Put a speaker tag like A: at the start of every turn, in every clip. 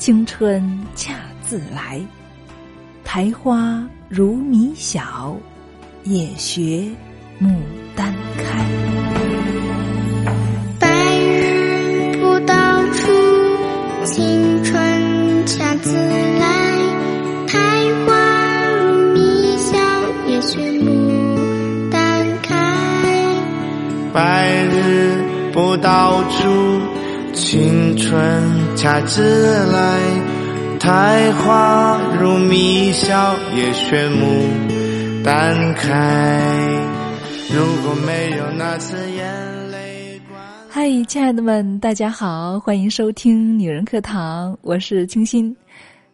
A: 青春恰自来。苔花如米小，也学牡丹开。
B: 白日不到处，青春恰自来。苔花如米小，也学牡丹开。
C: 白日不到处，青春恰自来。苔花如米小，也学牡丹开。如果没有那次眼泪，
A: 嗨，亲爱的们，大家好，欢迎收听女人课堂，我是清新。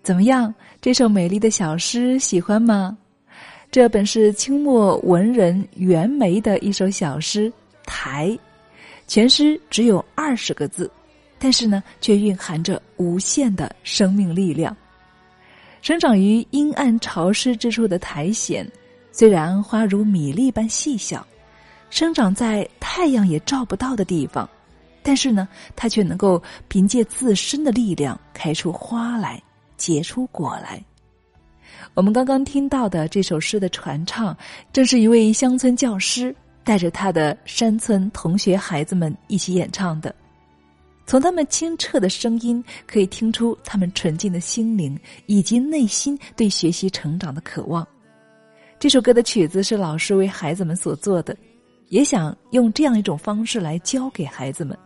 A: 怎么样？这首美丽的小诗喜欢吗？这本是清末文人袁枚的一首小诗《苔》，全诗只有二十个字。但是呢，却蕴含着无限的生命力量。生长于阴暗潮湿之处的苔藓，虽然花如米粒般细小，生长在太阳也照不到的地方，但是呢，它却能够凭借自身的力量开出花来，结出果来。我们刚刚听到的这首诗的传唱，正是一位乡村教师带着他的山村同学孩子们一起演唱的。从他们清澈的声音，可以听出他们纯净的心灵以及内心对学习成长的渴望。这首歌的曲子是老师为孩子们所做的，也想用这样一种方式来教给孩子们：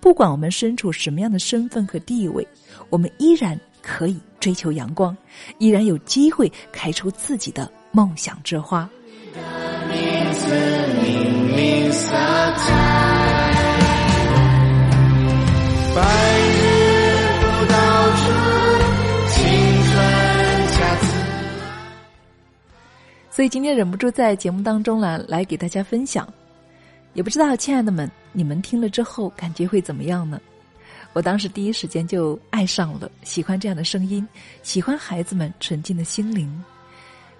A: 不管我们身处什么样的身份和地位，我们依然可以追求阳光，依然有机会开出自己的梦想之花。
C: 白日不到处，青春恰自
A: 所以今天忍不住在节目当中呢，来给大家分享。也不知道亲爱的们，你们听了之后感觉会怎么样呢？我当时第一时间就爱上了，喜欢这样的声音，喜欢孩子们纯净的心灵，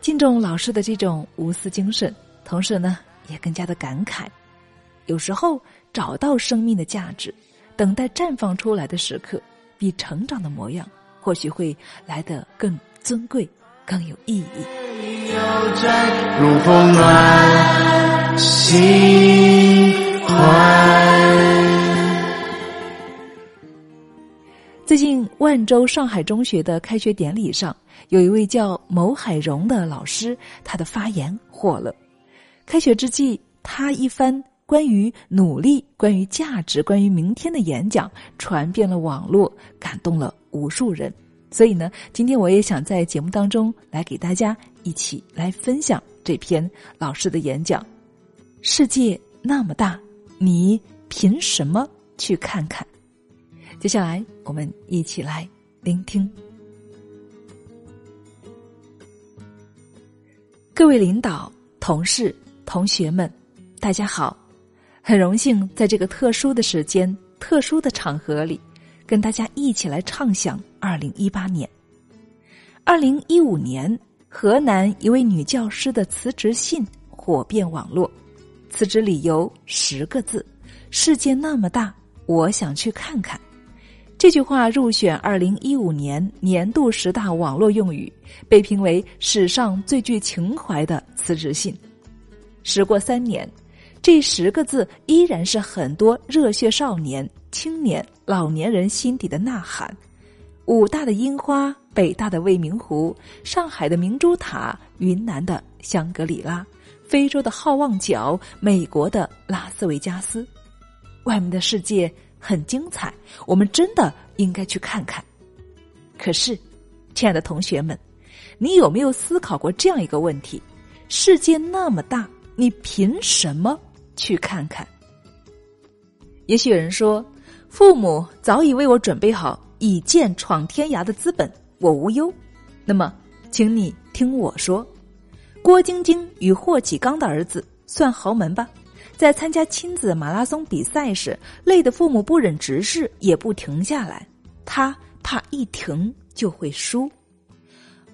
A: 敬重老师的这种无私精神，同时呢，也更加的感慨。有时候找到生命的价值。等待绽放出来的时刻，比成长的模样或许会来得更尊贵、更有意义。
C: 如风暖心怀。
A: 最近，万州上海中学的开学典礼上，有一位叫牟海荣的老师，他的发言火了。开学之际，他一番。关于努力、关于价值、关于明天的演讲传遍了网络，感动了无数人。所以呢，今天我也想在节目当中来给大家一起来分享这篇老师的演讲。世界那么大，你凭什么去看看？接下来我们一起来聆听。各位领导、同事、同学们，大家好。很荣幸在这个特殊的时间、特殊的场合里，跟大家一起来畅想二零一八年。二零一五年，河南一位女教师的辞职信火遍网络，辞职理由十个字：“世界那么大，我想去看看。”这句话入选二零一五年年度十大网络用语，被评为史上最具情怀的辞职信。时过三年。这十个字依然是很多热血少年、青年、老年人心底的呐喊。武大的樱花，北大的未名湖，上海的明珠塔，云南的香格里拉，非洲的好望角，美国的拉斯维加斯，外面的世界很精彩，我们真的应该去看看。可是，亲爱的同学们，你有没有思考过这样一个问题：世界那么大，你凭什么？去看看。也许有人说，父母早已为我准备好以剑闯天涯的资本，我无忧。那么，请你听我说，郭晶晶与霍启刚的儿子算豪门吧？在参加亲子马拉松比赛时，累得父母不忍直视，也不停下来。他怕一停就会输。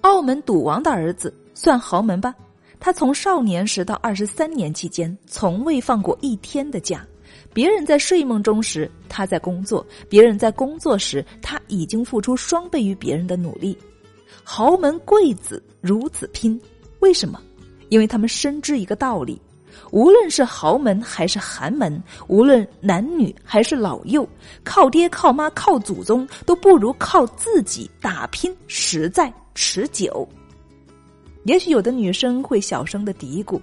A: 澳门赌王的儿子算豪门吧？他从少年时到二十三年期间，从未放过一天的假，别人在睡梦中时，他在工作；别人在工作时，他已经付出双倍于别人的努力。豪门贵子如此拼，为什么？因为他们深知一个道理：无论是豪门还是寒门，无论男女还是老幼，靠爹靠妈靠祖宗都不如靠自己打拼实在持久。也许有的女生会小声的嘀咕：“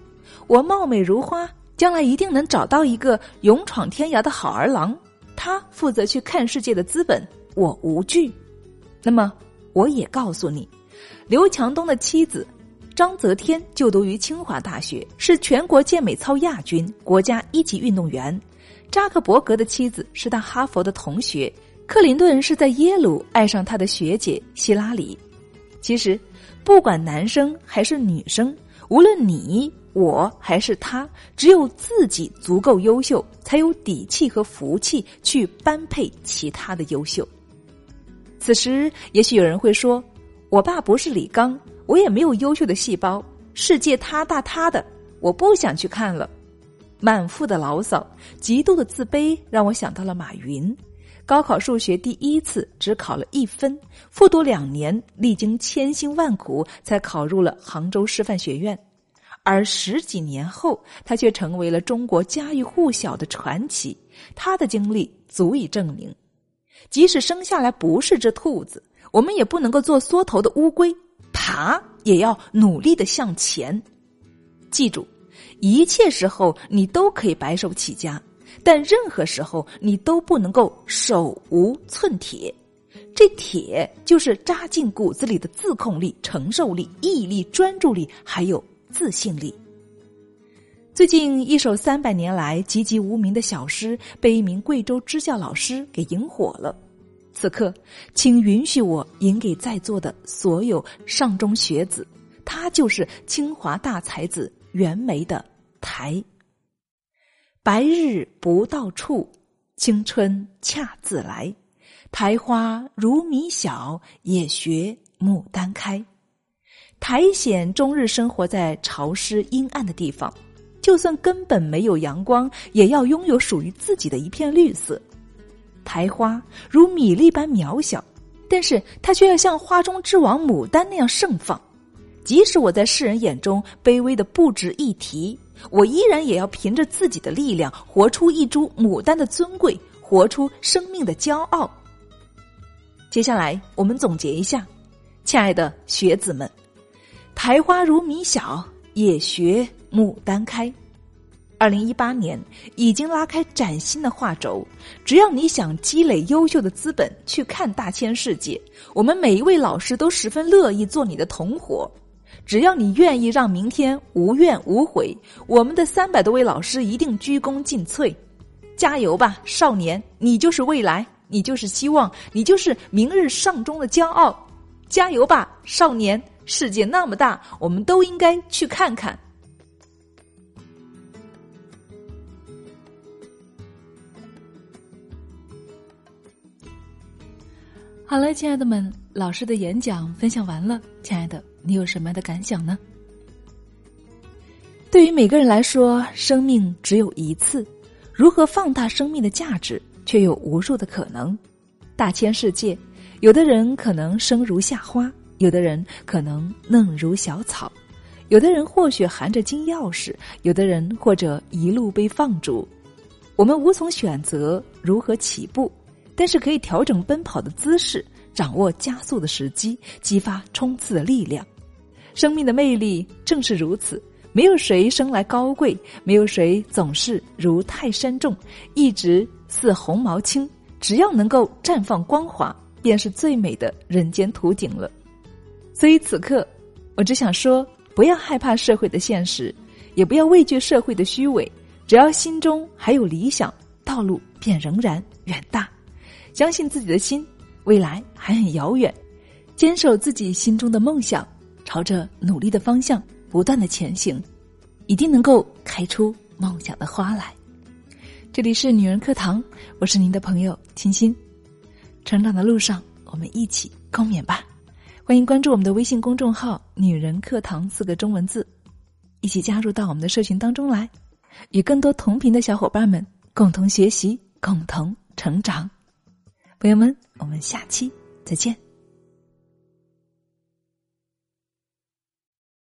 A: 我貌美如花。”将来一定能找到一个勇闯天涯的好儿郎，他负责去看世界的资本，我无惧。那么，我也告诉你，刘强东的妻子张泽天就读于清华大学，是全国健美操亚军，国家一级运动员。扎克伯格的妻子是他哈佛的同学，克林顿是在耶鲁爱上他的学姐希拉里。其实，不管男生还是女生，无论你。我还是他，只有自己足够优秀，才有底气和福气去般配其他的优秀。此时，也许有人会说：“我爸不是李刚，我也没有优秀的细胞，世界他大他的，我不想去看了。”满腹的牢骚，极度的自卑，让我想到了马云。高考数学第一次只考了一分，复读两年，历经千辛万苦，才考入了杭州师范学院。而十几年后，他却成为了中国家喻户晓的传奇。他的经历足以证明，即使生下来不是只兔子，我们也不能够做缩头的乌龟，爬也要努力的向前。记住，一切时候你都可以白手起家，但任何时候你都不能够手无寸铁。这铁就是扎进骨子里的自控力、承受力、毅力、专注力，还有。自信力。最近一首三百年来籍籍无名的小诗被一名贵州支教老师给引火了。此刻，请允许我引给在座的所有上中学子，他就是清华大才子袁枚的“台”。白日不到处，青春恰自来。苔花如米小，也学牡丹开。苔藓终日生活在潮湿阴暗的地方，就算根本没有阳光，也要拥有属于自己的一片绿色。苔花如米粒般渺小，但是它却要像花中之王牡丹那样盛放。即使我在世人眼中卑微的不值一提，我依然也要凭着自己的力量，活出一株牡丹的尊贵，活出生命的骄傲。接下来，我们总结一下，亲爱的学子们。苔花如米小，也学牡丹开。二零一八年已经拉开崭新的画轴，只要你想积累优秀的资本去看大千世界，我们每一位老师都十分乐意做你的同伙。只要你愿意让明天无怨无悔，我们的三百多位老师一定鞠躬尽瘁。加油吧，少年！你就是未来，你就是希望，你就是明日上中的骄傲。加油吧，少年！世界那么大，我们都应该去看看。好了，亲爱的们，老师的演讲分享完了。亲爱的，你有什么样的感想呢？对于每个人来说，生命只有一次，如何放大生命的价值，却有无数的可能。大千世界，有的人可能生如夏花。有的人可能嫩如小草，有的人或许含着金钥匙，有的人或者一路被放逐。我们无从选择如何起步，但是可以调整奔跑的姿势，掌握加速的时机，激发冲刺的力量。生命的魅力正是如此，没有谁生来高贵，没有谁总是如泰山重，一直似红毛青。只要能够绽放光华，便是最美的人间图景了。所以此刻，我只想说：不要害怕社会的现实，也不要畏惧社会的虚伪。只要心中还有理想，道路便仍然远大。相信自己的心，未来还很遥远。坚守自己心中的梦想，朝着努力的方向不断的前行，一定能够开出梦想的花来。这里是女人课堂，我是您的朋友清新。成长的路上，我们一起共勉吧。欢迎关注我们的微信公众号“女人课堂”四个中文字，一起加入到我们的社群当中来，与更多同频的小伙伴们共同学习，共同成长。朋友们，我们下期再见。